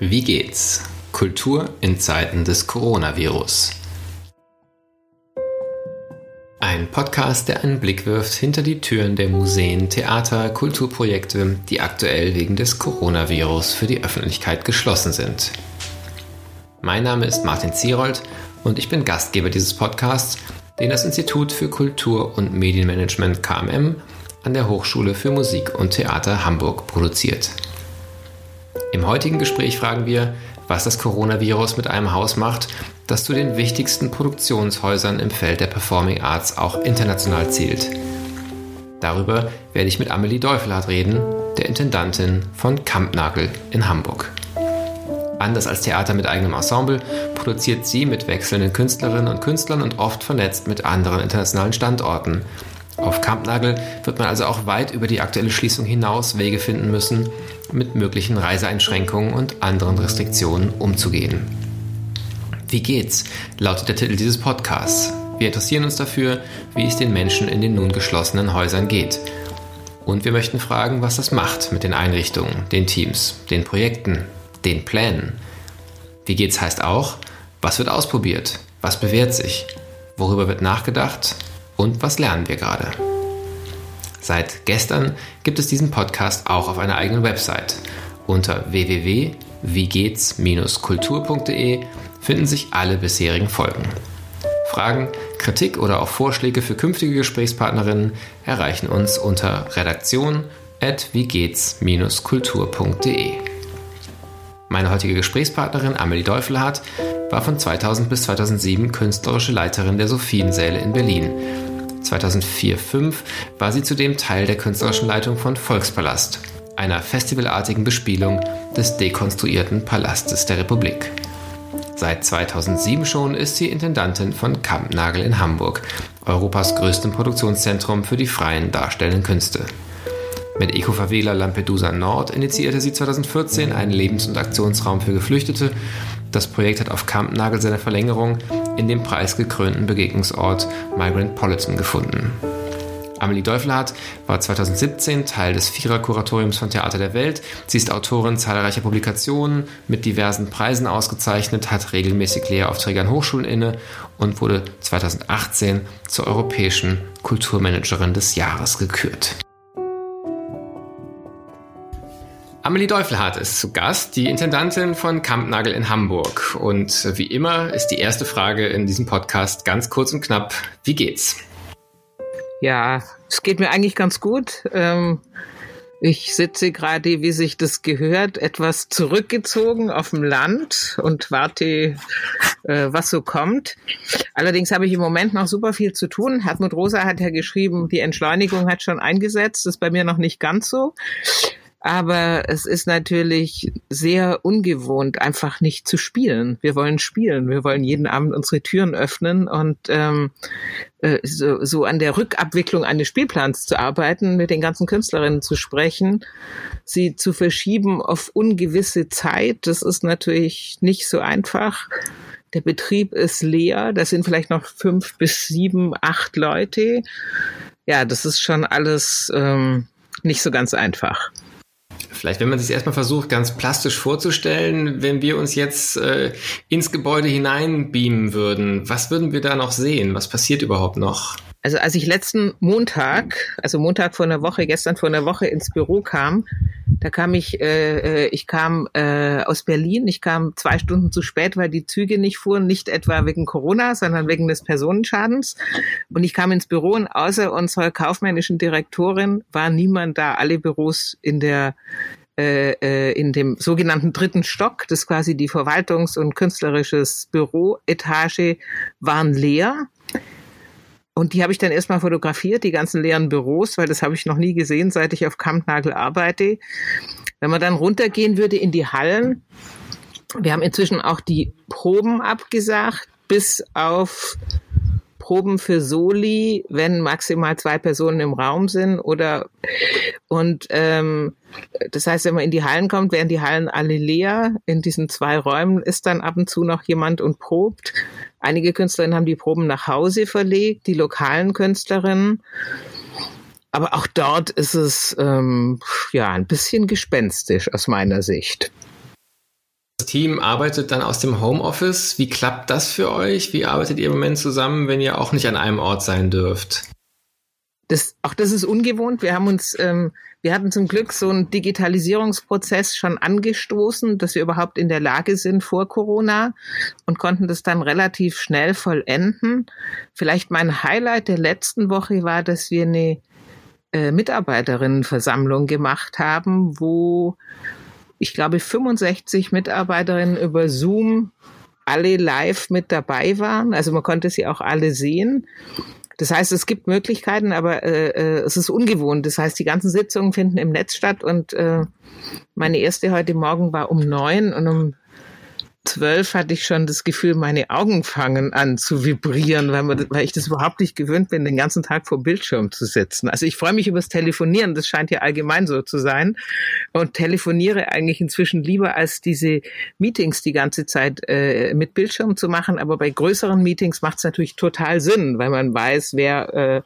Wie geht's? Kultur in Zeiten des Coronavirus. Ein Podcast, der einen Blick wirft hinter die Türen der Museen, Theater, Kulturprojekte, die aktuell wegen des Coronavirus für die Öffentlichkeit geschlossen sind. Mein Name ist Martin Zierold und ich bin Gastgeber dieses Podcasts, den das Institut für Kultur und Medienmanagement KMM an der Hochschule für Musik und Theater Hamburg produziert. Im heutigen Gespräch fragen wir, was das Coronavirus mit einem Haus macht, das zu den wichtigsten Produktionshäusern im Feld der Performing Arts auch international zählt. Darüber werde ich mit Amelie Deufelhardt reden, der Intendantin von Kampnagel in Hamburg. Anders als Theater mit eigenem Ensemble produziert sie mit wechselnden Künstlerinnen und Künstlern und oft vernetzt mit anderen internationalen Standorten. Auf Kampnagel wird man also auch weit über die aktuelle Schließung hinaus Wege finden müssen, mit möglichen Reiseeinschränkungen und anderen Restriktionen umzugehen. Wie geht's? lautet der Titel dieses Podcasts. Wir interessieren uns dafür, wie es den Menschen in den nun geschlossenen Häusern geht. Und wir möchten fragen, was das macht mit den Einrichtungen, den Teams, den Projekten, den Plänen. Wie geht's heißt auch, was wird ausprobiert, was bewährt sich, worüber wird nachgedacht und was lernen wir gerade. Seit gestern gibt es diesen Podcast auch auf einer eigenen Website. Unter www.wiegehts-kultur.de finden sich alle bisherigen Folgen. Fragen, Kritik oder auch Vorschläge für künftige Gesprächspartnerinnen erreichen uns unter redaktion.wiegehts-kultur.de. Meine heutige Gesprächspartnerin Amelie Deufelhardt war von 2000 bis 2007 künstlerische Leiterin der Sophiensäle in Berlin 2004-5 war sie zudem Teil der künstlerischen Leitung von Volkspalast, einer festivalartigen Bespielung des dekonstruierten Palastes der Republik. Seit 2007 schon ist sie Intendantin von Kampnagel in Hamburg, Europas größtem Produktionszentrum für die freien darstellenden Künste. Mit Ecofavela Lampedusa Nord initiierte sie 2014 einen Lebens- und Aktionsraum für Geflüchtete. Das Projekt hat auf Kampnagel seine Verlängerung in dem preisgekrönten Begegnungsort Migrant Politan gefunden. Amelie Deufelhardt war 2017 Teil des Vierer-Kuratoriums von Theater der Welt. Sie ist Autorin zahlreicher Publikationen, mit diversen Preisen ausgezeichnet, hat regelmäßig Lehraufträge an Hochschulen inne und wurde 2018 zur europäischen Kulturmanagerin des Jahres gekürt. Amelie Deufelhardt ist zu Gast, die Intendantin von Kampnagel in Hamburg. Und wie immer ist die erste Frage in diesem Podcast ganz kurz und knapp. Wie geht's? Ja, es geht mir eigentlich ganz gut. Ähm, ich sitze gerade, wie sich das gehört, etwas zurückgezogen auf dem Land und warte, äh, was so kommt. Allerdings habe ich im Moment noch super viel zu tun. Hartmut Rosa hat ja geschrieben, die Entschleunigung hat schon eingesetzt. Das ist bei mir noch nicht ganz so. Aber es ist natürlich sehr ungewohnt, einfach nicht zu spielen. Wir wollen spielen. Wir wollen jeden Abend unsere Türen öffnen und ähm, äh, so, so an der Rückabwicklung eines Spielplans zu arbeiten, mit den ganzen Künstlerinnen zu sprechen, sie zu verschieben auf ungewisse Zeit. Das ist natürlich nicht so einfach. Der Betrieb ist leer. Da sind vielleicht noch fünf bis sieben, acht Leute. Ja, das ist schon alles ähm, nicht so ganz einfach. Vielleicht, wenn man sich erstmal versucht, ganz plastisch vorzustellen, wenn wir uns jetzt äh, ins Gebäude hineinbeamen würden, was würden wir da noch sehen? Was passiert überhaupt noch? Also als ich letzten Montag, also Montag vor einer Woche, gestern vor einer Woche ins Büro kam, da kam ich, äh, äh, ich kam äh, aus Berlin, ich kam zwei Stunden zu spät, weil die Züge nicht fuhren, nicht etwa wegen Corona, sondern wegen des Personenschadens. Und ich kam ins Büro und außer unserer kaufmännischen Direktorin war niemand da. Alle Büros in der äh, äh in dem sogenannten dritten Stock, das quasi die Verwaltungs- und künstlerisches Büroetage, waren leer. Und die habe ich dann erstmal fotografiert, die ganzen leeren Büros, weil das habe ich noch nie gesehen, seit ich auf Kampnagel arbeite. Wenn man dann runtergehen würde in die Hallen, wir haben inzwischen auch die Proben abgesagt, bis auf Proben für Soli, wenn maximal zwei Personen im Raum sind oder und ähm, das heißt, wenn man in die Hallen kommt, werden die Hallen alle leer. In diesen zwei Räumen ist dann ab und zu noch jemand und probt. Einige Künstlerinnen haben die Proben nach Hause verlegt, die lokalen Künstlerinnen. Aber auch dort ist es ähm, ja ein bisschen gespenstisch aus meiner Sicht. Team arbeitet dann aus dem Homeoffice. Wie klappt das für euch? Wie arbeitet ihr im Moment zusammen, wenn ihr auch nicht an einem Ort sein dürft? Das, auch das ist ungewohnt. Wir haben uns, ähm, wir hatten zum Glück so einen Digitalisierungsprozess schon angestoßen, dass wir überhaupt in der Lage sind vor Corona und konnten das dann relativ schnell vollenden. Vielleicht mein Highlight der letzten Woche war, dass wir eine äh, Mitarbeiterinnenversammlung gemacht haben, wo ich glaube 65 Mitarbeiterinnen über Zoom alle live mit dabei waren. Also man konnte sie auch alle sehen. Das heißt, es gibt Möglichkeiten, aber äh, äh, es ist ungewohnt. Das heißt, die ganzen Sitzungen finden im Netz statt und äh, meine erste heute Morgen war um neun und um zwölf hatte ich schon das Gefühl, meine Augen fangen an zu vibrieren, weil, man, weil ich das überhaupt nicht gewöhnt bin, den ganzen Tag vor Bildschirm zu sitzen. Also ich freue mich übers Telefonieren, das scheint ja allgemein so zu sein und telefoniere eigentlich inzwischen lieber als diese Meetings die ganze Zeit äh, mit Bildschirm zu machen. Aber bei größeren Meetings macht es natürlich total Sinn, weil man weiß, wer, äh,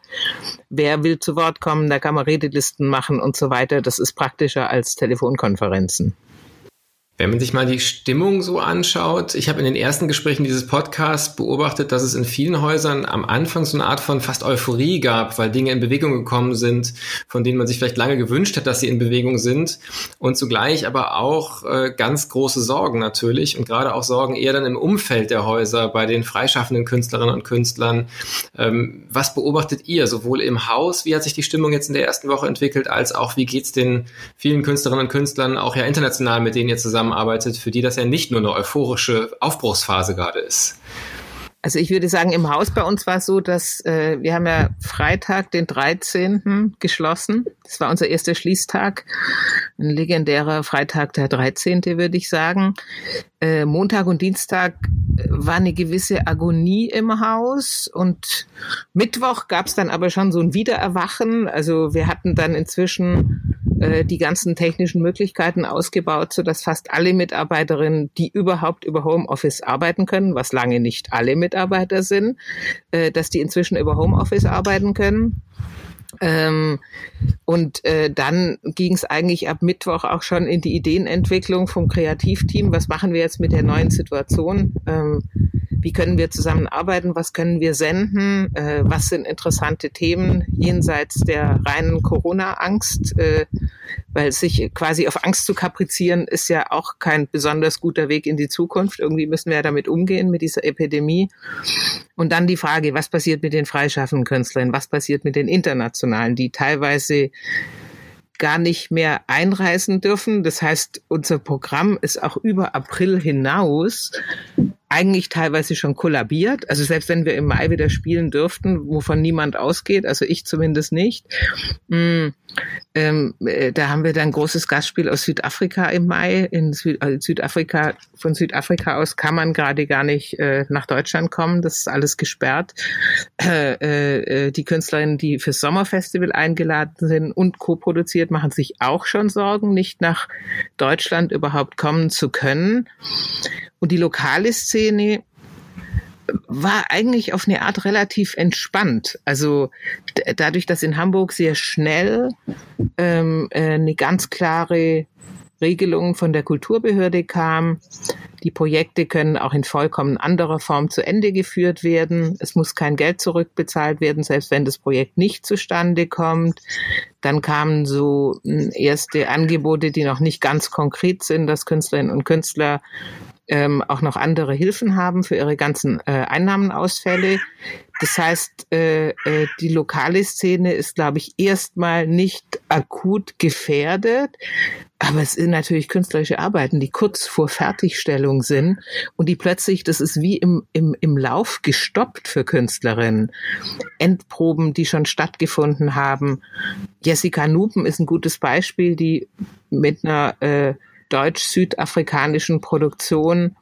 wer will zu Wort kommen, da kann man Redelisten machen und so weiter. Das ist praktischer als Telefonkonferenzen. Wenn man sich mal die Stimmung so anschaut, ich habe in den ersten Gesprächen dieses Podcasts beobachtet, dass es in vielen Häusern am Anfang so eine Art von fast Euphorie gab, weil Dinge in Bewegung gekommen sind, von denen man sich vielleicht lange gewünscht hat, dass sie in Bewegung sind und zugleich aber auch äh, ganz große Sorgen natürlich und gerade auch Sorgen eher dann im Umfeld der Häuser bei den freischaffenden Künstlerinnen und Künstlern. Ähm, was beobachtet ihr sowohl im Haus, wie hat sich die Stimmung jetzt in der ersten Woche entwickelt, als auch wie geht's den vielen Künstlerinnen und Künstlern auch ja international, mit denen ihr zusammen zusammenarbeitet, für die das ja nicht nur eine euphorische Aufbruchsphase gerade ist. Also ich würde sagen, im Haus bei uns war es so, dass äh, wir haben ja Freitag, den 13. geschlossen. Das war unser erster Schließtag. Ein legendärer Freitag, der 13. würde ich sagen. Äh, Montag und Dienstag äh, war eine gewisse Agonie im Haus und Mittwoch gab es dann aber schon so ein Wiedererwachen. Also wir hatten dann inzwischen äh, die ganzen technischen Möglichkeiten ausgebaut, so dass fast alle Mitarbeiterinnen, die überhaupt über Homeoffice arbeiten können, was lange nicht alle Mitarbeiter sind, äh, dass die inzwischen über Homeoffice arbeiten können. Ähm, und äh, dann ging es eigentlich ab Mittwoch auch schon in die Ideenentwicklung vom Kreativteam. Was machen wir jetzt mit der neuen Situation? Ähm, wie können wir zusammenarbeiten? Was können wir senden? Äh, was sind interessante Themen jenseits der reinen Corona-Angst? Äh, weil sich quasi auf Angst zu kaprizieren ist ja auch kein besonders guter Weg in die Zukunft. Irgendwie müssen wir ja damit umgehen mit dieser Epidemie. Und dann die Frage, was passiert mit den freischaffenden Künstlern? Was passiert mit den internationalen, die teilweise gar nicht mehr einreisen dürfen. Das heißt, unser Programm ist auch über April hinaus eigentlich teilweise schon kollabiert. Also selbst wenn wir im Mai wieder spielen dürften, wovon niemand ausgeht, also ich zumindest nicht, mh, mm, ähm, äh, da haben wir dann ein großes Gastspiel aus Südafrika im Mai. In Süd also Südafrika, von Südafrika aus kann man gerade gar nicht äh, nach Deutschland kommen. Das ist alles gesperrt. Äh, äh, die Künstlerinnen, die fürs Sommerfestival eingeladen sind und co-produziert, machen sich auch schon Sorgen, nicht nach Deutschland überhaupt kommen zu können. Und die lokale Szene war eigentlich auf eine Art relativ entspannt. Also dadurch, dass in Hamburg sehr schnell ähm, äh, eine ganz klare Regelung von der Kulturbehörde kam. Die Projekte können auch in vollkommen anderer Form zu Ende geführt werden. Es muss kein Geld zurückbezahlt werden, selbst wenn das Projekt nicht zustande kommt. Dann kamen so hm, erste Angebote, die noch nicht ganz konkret sind, dass Künstlerinnen und Künstler ähm, auch noch andere Hilfen haben für ihre ganzen äh, Einnahmenausfälle. Das heißt, äh, äh, die lokale Szene ist, glaube ich, erstmal nicht akut gefährdet, aber es sind natürlich künstlerische Arbeiten, die kurz vor Fertigstellung sind und die plötzlich, das ist wie im, im, im Lauf gestoppt für Künstlerinnen. Endproben, die schon stattgefunden haben. Jessica Nupen ist ein gutes Beispiel, die mit einer äh, deutsch-südafrikanischen Produktion.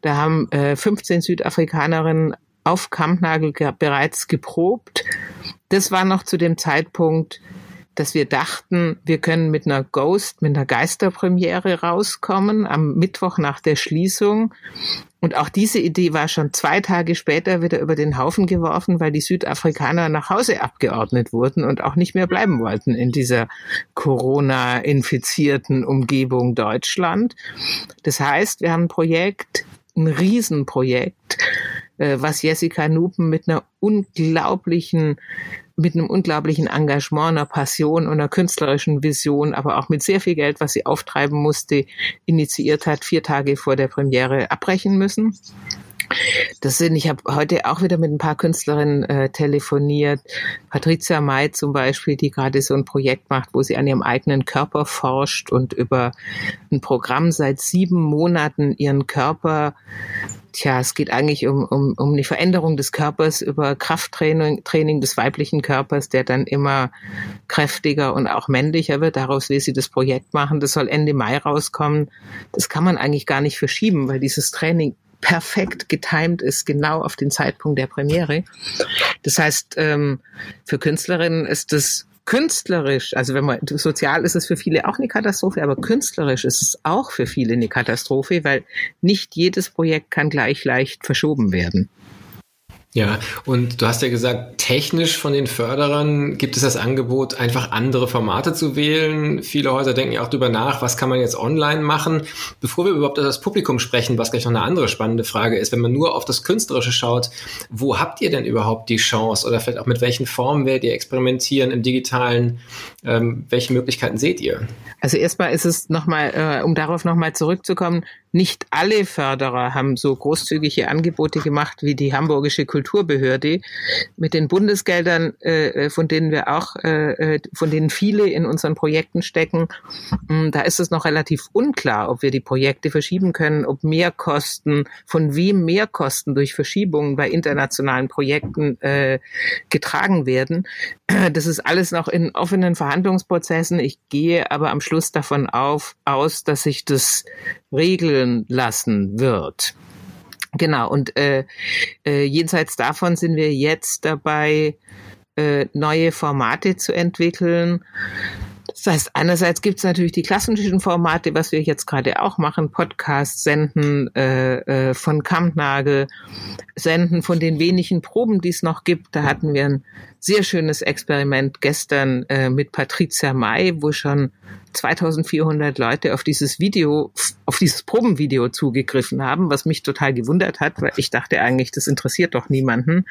Da haben äh, 15 Südafrikanerinnen auf Kampnagel ge bereits geprobt. Das war noch zu dem Zeitpunkt, dass wir dachten, wir können mit einer Ghost, mit einer Geisterpremiere rauskommen am Mittwoch nach der Schließung. Und auch diese Idee war schon zwei Tage später wieder über den Haufen geworfen, weil die Südafrikaner nach Hause abgeordnet wurden und auch nicht mehr bleiben wollten in dieser Corona-infizierten Umgebung Deutschland. Das heißt, wir haben ein Projekt, ein Riesenprojekt, was Jessica Nupen mit einer unglaublichen mit einem unglaublichen Engagement, einer Passion und einer künstlerischen Vision, aber auch mit sehr viel Geld, was sie auftreiben musste, initiiert hat, vier Tage vor der Premiere abbrechen müssen. Das sind, ich habe heute auch wieder mit ein paar Künstlerinnen äh, telefoniert. Patricia May zum Beispiel, die gerade so ein Projekt macht, wo sie an ihrem eigenen Körper forscht und über ein Programm seit sieben Monaten ihren Körper Tja, es geht eigentlich um, um, um die Veränderung des Körpers über Krafttraining Training des weiblichen Körpers, der dann immer kräftiger und auch männlicher wird. Daraus will sie das Projekt machen. Das soll Ende Mai rauskommen. Das kann man eigentlich gar nicht verschieben, weil dieses Training perfekt getimed ist, genau auf den Zeitpunkt der Premiere. Das heißt, ähm, für Künstlerinnen ist das künstlerisch, also wenn man sozial ist es für viele auch eine Katastrophe, aber künstlerisch ist es auch für viele eine Katastrophe, weil nicht jedes Projekt kann gleich leicht verschoben werden. Ja, und du hast ja gesagt, technisch von den Förderern gibt es das Angebot, einfach andere Formate zu wählen. Viele Häuser denken ja auch darüber nach, was kann man jetzt online machen. Bevor wir überhaupt über das Publikum sprechen, was gleich noch eine andere spannende Frage ist, wenn man nur auf das Künstlerische schaut, wo habt ihr denn überhaupt die Chance oder vielleicht auch mit welchen Formen werdet ihr experimentieren im digitalen? Ähm, welche Möglichkeiten seht ihr? Also erstmal ist es nochmal, äh, um darauf nochmal zurückzukommen, nicht alle Förderer haben so großzügige Angebote gemacht wie die Hamburgische Kulturbehörde mit den Bundesgeldern, äh, von denen wir auch, äh, von denen viele in unseren Projekten stecken. Mm, da ist es noch relativ unklar, ob wir die Projekte verschieben können, ob Mehrkosten, von wem Mehrkosten durch Verschiebungen bei internationalen Projekten äh, getragen werden. Das ist alles noch in offenen Verhandlungsprozessen. Ich gehe aber am Schluss davon auf, aus, dass sich das regeln lassen wird. Genau, und äh, äh, jenseits davon sind wir jetzt dabei, äh, neue Formate zu entwickeln. Das heißt, einerseits gibt es natürlich die klassischen Formate, was wir jetzt gerade auch machen, Podcasts senden äh, äh, von Kampnagel, senden von den wenigen Proben, die es noch gibt. Da hatten wir ein sehr schönes Experiment gestern äh, mit Patricia May, wo schon 2400 Leute auf dieses Video, auf dieses Probenvideo zugegriffen haben, was mich total gewundert hat, weil ich dachte eigentlich, das interessiert doch niemanden,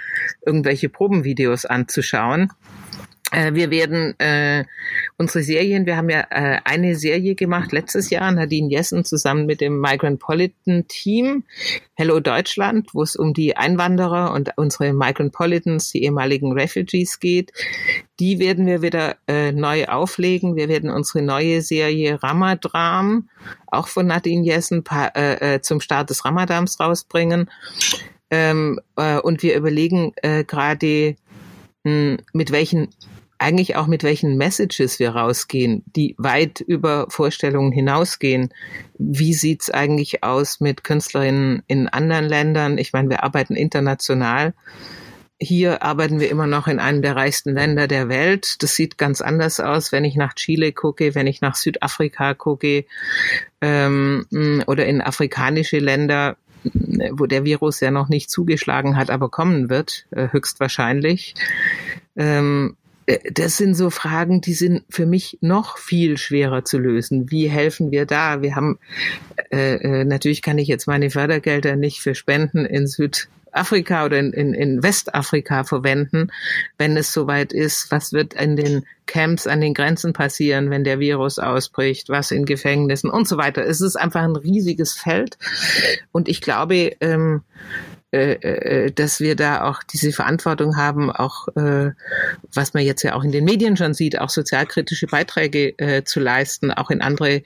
irgendwelche Probenvideos anzuschauen. Äh, wir werden äh, unsere Serien, wir haben ja äh, eine Serie gemacht letztes Jahr, Nadine Jessen zusammen mit dem Migrantpolitan Team, Hello Deutschland, wo es um die Einwanderer und unsere Migrantpolitans, die ehemaligen Refugees geht. Die werden wir wieder äh, neu auflegen. Wir werden unsere neue Serie Ramadram, auch von Nadine Jessen, äh, äh, zum Start des Ramadams rausbringen. Ähm, äh, und wir überlegen äh, gerade, hm, mit welchen eigentlich auch mit welchen Messages wir rausgehen, die weit über Vorstellungen hinausgehen. Wie sieht's eigentlich aus mit Künstlerinnen in anderen Ländern? Ich meine, wir arbeiten international. Hier arbeiten wir immer noch in einem der reichsten Länder der Welt. Das sieht ganz anders aus, wenn ich nach Chile gucke, wenn ich nach Südafrika gucke ähm, oder in afrikanische Länder, wo der Virus ja noch nicht zugeschlagen hat, aber kommen wird, äh, höchstwahrscheinlich. Ähm, äh, das sind so Fragen, die sind für mich noch viel schwerer zu lösen. Wie helfen wir da? Wir haben äh, äh natürlich kann ich jetzt meine Fördergelder nicht für Spenden in Südafrika oder in, in, in Westafrika verwenden, wenn es soweit ist. Was wird in den Camps an den Grenzen passieren, wenn der Virus ausbricht? Was in Gefängnissen und so weiter? Es ist einfach ein riesiges Feld. Und ich glaube, ähm, äh, äh, dass wir da auch diese Verantwortung haben, auch äh, was man jetzt ja auch in den Medien schon sieht, auch sozialkritische Beiträge äh, zu leisten, auch in andere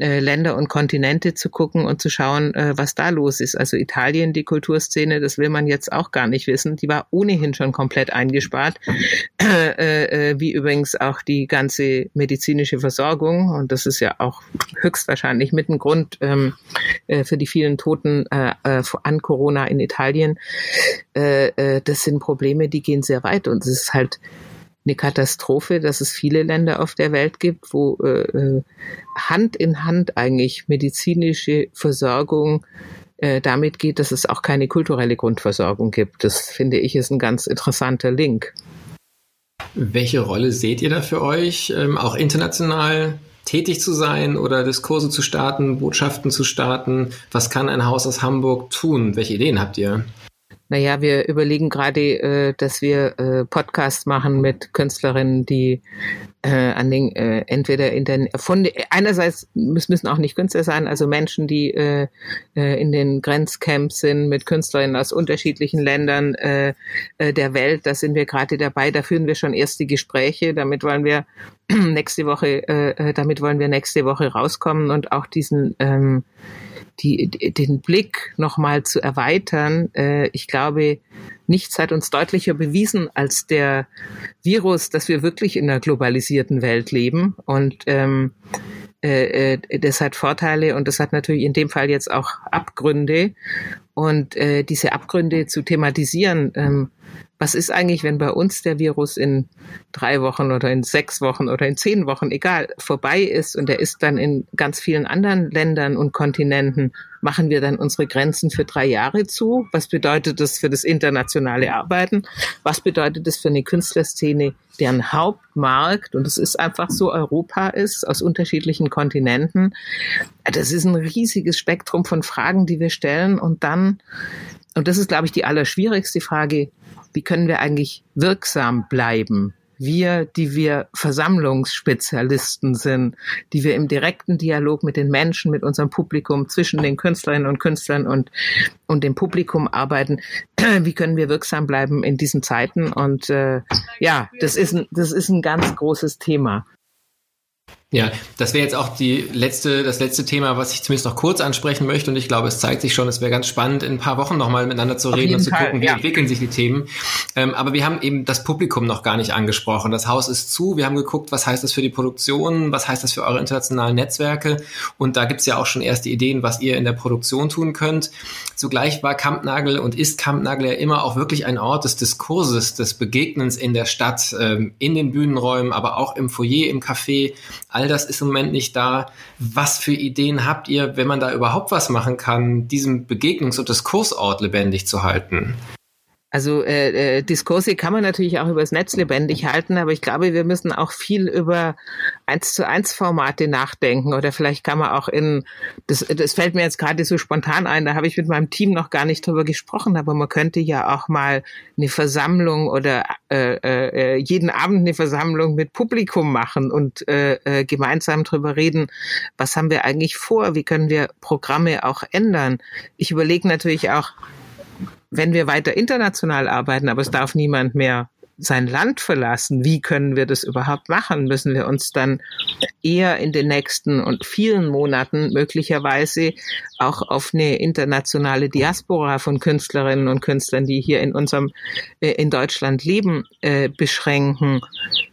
äh, Länder und Kontinente zu gucken und zu schauen, äh, was da los ist. Also Italien, die Kulturszene, das will man jetzt auch gar nicht wissen. Die war ohnehin schon komplett eingespart, äh, äh, wie übrigens auch die ganze medizinische Versorgung. Und das ist ja auch höchstwahrscheinlich mit ein Grund ähm, äh, für die vielen Toten an Corona in Italien. Das sind Probleme, die gehen sehr weit und es ist halt eine Katastrophe, dass es viele Länder auf der Welt gibt, wo äh, äh Hand in Hand eigentlich medizinische Versorgung äh, damit geht, dass es auch keine kulturelle Grundversorgung gibt. Das finde ich ist ein ganz interessanter Link. Welche Rolle seht ihr da für euch, ähm, auch international tätig zu sein oder Diskurse zu starten, Botschaften zu starten? Was kann ein Haus aus Hamburg tun? Welche Ideen habt ihr? Naja, wir überlegen gerade, äh, dass wir äh, Podcasts machen mit Künstlerinnen, die äh, an den äh, entweder in den von einerseits müssen, müssen auch nicht Künstler sein, also Menschen, die äh, äh, in den Grenzcamps sind mit Künstlerinnen aus unterschiedlichen Ländern äh, äh, der Welt. Da sind wir gerade dabei. Da führen wir schon erste Gespräche. Damit wollen wir nächste Woche, äh, äh damit wollen wir nächste Woche rauskommen und auch diesen ähm, die, den Blick nochmal zu erweitern. Äh, ich glaube, nichts hat uns deutlicher bewiesen als der Virus, dass wir wirklich in einer globalisierten Welt leben. Und ähm, äh, äh, das hat Vorteile und das hat natürlich in dem Fall jetzt auch Abgründe. Und äh, diese Abgründe zu thematisieren, ähm, was ist eigentlich, wenn bei uns der Virus in drei Wochen oder in sechs Wochen oder in zehn Wochen, egal, vorbei ist und er ist dann in ganz vielen anderen Ländern und Kontinenten, machen wir dann unsere Grenzen für drei Jahre zu? Was bedeutet das für das internationale Arbeiten? Was bedeutet das für eine Künstlerszene, deren Hauptmarkt, und es ist einfach so, Europa ist, aus unterschiedlichen Kontinenten? Das ist ein riesiges Spektrum von Fragen, die wir stellen und dann und das ist, glaube ich, die allerschwierigste Frage, wie können wir eigentlich wirksam bleiben? Wir, die wir Versammlungsspezialisten sind, die wir im direkten Dialog mit den Menschen, mit unserem Publikum, zwischen den Künstlerinnen und Künstlern und, und dem Publikum arbeiten, wie können wir wirksam bleiben in diesen Zeiten? Und äh, ja, das ist, ein, das ist ein ganz großes Thema. Ja, das wäre jetzt auch die letzte, das letzte Thema, was ich zumindest noch kurz ansprechen möchte. Und ich glaube, es zeigt sich schon, es wäre ganz spannend, in ein paar Wochen nochmal miteinander zu Auf reden und zu Fall, gucken, wie ja. entwickeln sich die Themen. Ähm, aber wir haben eben das Publikum noch gar nicht angesprochen. Das Haus ist zu. Wir haben geguckt, was heißt das für die Produktion, was heißt das für eure internationalen Netzwerke. Und da gibt's ja auch schon erste Ideen, was ihr in der Produktion tun könnt. Zugleich war Kampnagel und ist Kampnagel ja immer auch wirklich ein Ort des Diskurses, des Begegnens in der Stadt, ähm, in den Bühnenräumen, aber auch im Foyer, im Café All das ist im Moment nicht da. Was für Ideen habt ihr, wenn man da überhaupt was machen kann, diesen Begegnungs- und Diskursort lebendig zu halten? Also äh, äh, Diskurse kann man natürlich auch übers Netz lebendig halten, aber ich glaube, wir müssen auch viel über eins zu eins Formate nachdenken oder vielleicht kann man auch in das, das fällt mir jetzt gerade so spontan ein, da habe ich mit meinem Team noch gar nicht drüber gesprochen, aber man könnte ja auch mal eine Versammlung oder äh, äh, jeden Abend eine Versammlung mit Publikum machen und äh, äh, gemeinsam drüber reden, was haben wir eigentlich vor, wie können wir Programme auch ändern. Ich überlege natürlich auch, wenn wir weiter international arbeiten, aber es darf niemand mehr sein Land verlassen, wie können wir das überhaupt machen? Müssen wir uns dann eher in den nächsten und vielen Monaten möglicherweise auch auf eine internationale Diaspora von Künstlerinnen und Künstlern, die hier in unserem äh, in Deutschland leben, äh, beschränken?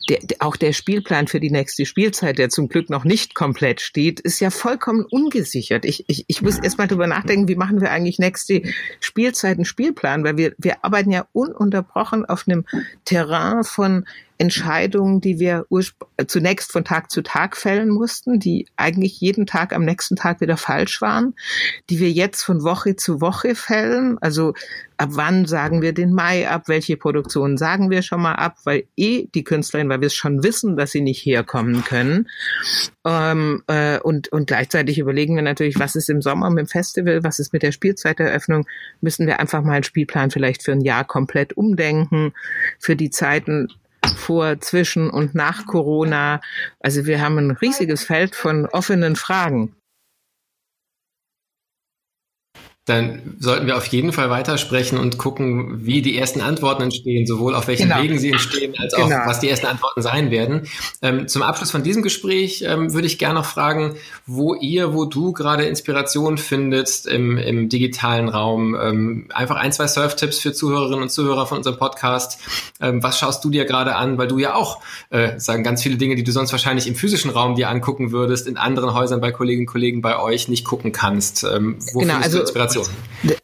Der, auch der Spielplan für die nächste Spielzeit, der zum Glück noch nicht komplett steht, ist ja vollkommen ungesichert. Ich, ich, ich muss erst mal drüber nachdenken, wie machen wir eigentlich nächste Spielzeit einen Spielplan, weil wir, wir arbeiten ja ununterbrochen auf einem Terrain von Entscheidungen, die wir zunächst von Tag zu Tag fällen mussten, die eigentlich jeden Tag am nächsten Tag wieder falsch waren, die wir jetzt von Woche zu Woche fällen. Also ab wann sagen wir den Mai ab, welche Produktionen sagen wir schon mal ab, weil eh die Künstlerin, weil wir es schon wissen, dass sie nicht herkommen können. Ähm, äh, und, und gleichzeitig überlegen wir natürlich, was ist im Sommer mit dem Festival, was ist mit der Spielzeiteröffnung, müssen wir einfach mal einen Spielplan vielleicht für ein Jahr komplett umdenken, für die Zeiten vor, zwischen und nach Corona. Also wir haben ein riesiges Feld von offenen Fragen. Dann sollten wir auf jeden Fall weitersprechen und gucken, wie die ersten Antworten entstehen, sowohl auf welchen genau. Wegen sie entstehen, als auch genau. was die ersten Antworten sein werden. Ähm, zum Abschluss von diesem Gespräch ähm, würde ich gerne noch fragen, wo ihr, wo du gerade Inspiration findest im, im digitalen Raum. Ähm, einfach ein, zwei Surf-Tipps für Zuhörerinnen und Zuhörer von unserem Podcast. Ähm, was schaust du dir gerade an, weil du ja auch, äh, sagen ganz viele Dinge, die du sonst wahrscheinlich im physischen Raum dir angucken würdest, in anderen Häusern bei Kolleginnen und Kollegen bei euch nicht gucken kannst. Ähm, wo genau, also, Inspiration?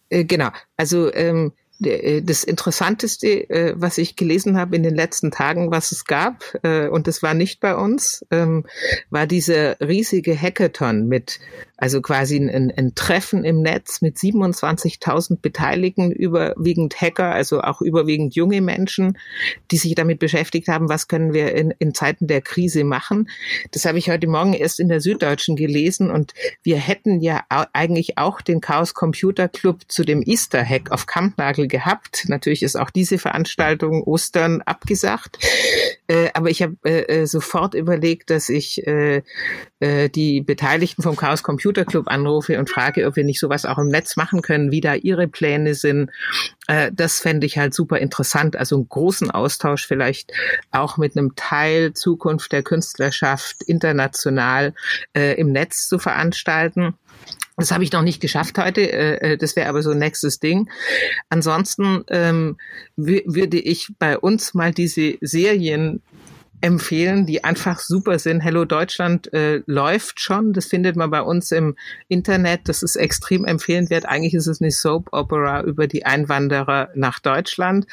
Äh, genau. Also ähm, äh, das Interessanteste, äh, was ich gelesen habe in den letzten Tagen, was es gab, und das war nicht bei uns, ähm, war diese riesige Hackathon mit, also quasi ein, ein Treffen im Netz mit 27.000 Beteiligten, überwiegend Hacker, also auch überwiegend junge Menschen, die sich damit beschäftigt haben, was können wir in, in Zeiten der Krise machen. Das habe ich heute Morgen erst in der Süddeutschen gelesen und wir hätten ja eigentlich auch den Chaos Computer Club zu dem Easter Hack auf Kampnagel gehabt. Natürlich ist auch diese Veranstaltung Ostern abgesagt. Äh, aber ich habe äh, äh, sofort überlegt, dass ich äh, äh, die Beteiligten vom Chaos Computer Club anrufe und frage, ob wir nicht sowas auch im Netz machen können, wie da ihre Pläne sind. Äh, das fände ich halt super interessant. Also einen großen Austausch vielleicht auch mit einem Teil Zukunft der Künstlerschaft international äh, im Netz zu veranstalten. Das habe ich noch nicht geschafft heute. Äh, äh, das wäre aber so nächstes Ding. Ansonsten ähm, würde ich bei uns mal diese Serien empfehlen, die einfach super sind. Hello Deutschland äh, läuft schon. Das findet man bei uns im Internet. Das ist extrem empfehlenswert. Eigentlich ist es eine Soap Opera über die Einwanderer nach Deutschland.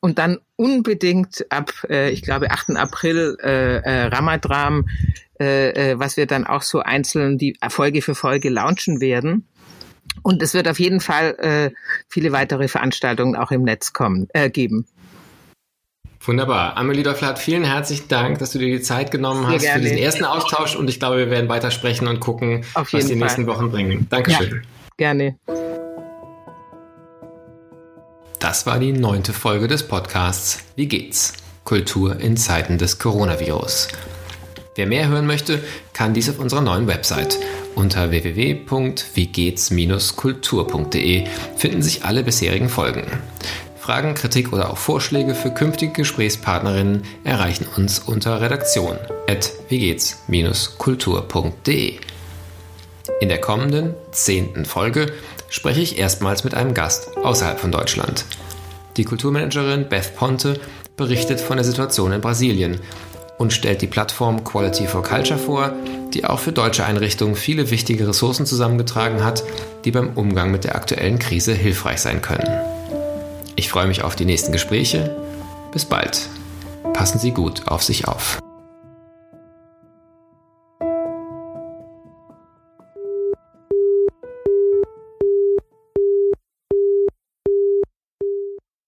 Und dann unbedingt ab, äh, ich glaube, 8. April äh, äh, Ramadram, äh, äh, was wir dann auch so einzeln die Folge für Folge launchen werden. Und es wird auf jeden Fall äh, viele weitere Veranstaltungen auch im Netz kommen, äh, geben. Wunderbar. Amelie Dofflat, vielen herzlichen Dank, dass du dir die Zeit genommen Sehr hast gerne. für diesen ersten Austausch und ich glaube, wir werden weitersprechen und gucken, was die Fall. nächsten Wochen bringen. Dankeschön. Ja, gerne. Das war die neunte Folge des Podcasts Wie geht's? Kultur in Zeiten des Coronavirus. Wer mehr hören möchte, kann dies auf unserer neuen Website. Unter www.wiegehts-kultur.de finden sich alle bisherigen Folgen. Fragen, Kritik oder auch Vorschläge für künftige Gesprächspartnerinnen erreichen uns unter redaktion kulturde In der kommenden, zehnten Folge spreche ich erstmals mit einem Gast außerhalb von Deutschland. Die Kulturmanagerin Beth Ponte berichtet von der Situation in Brasilien und stellt die Plattform Quality for Culture vor, die auch für deutsche Einrichtungen viele wichtige Ressourcen zusammengetragen hat, die beim Umgang mit der aktuellen Krise hilfreich sein können. Ich freue mich auf die nächsten Gespräche. Bis bald. Passen Sie gut auf sich auf.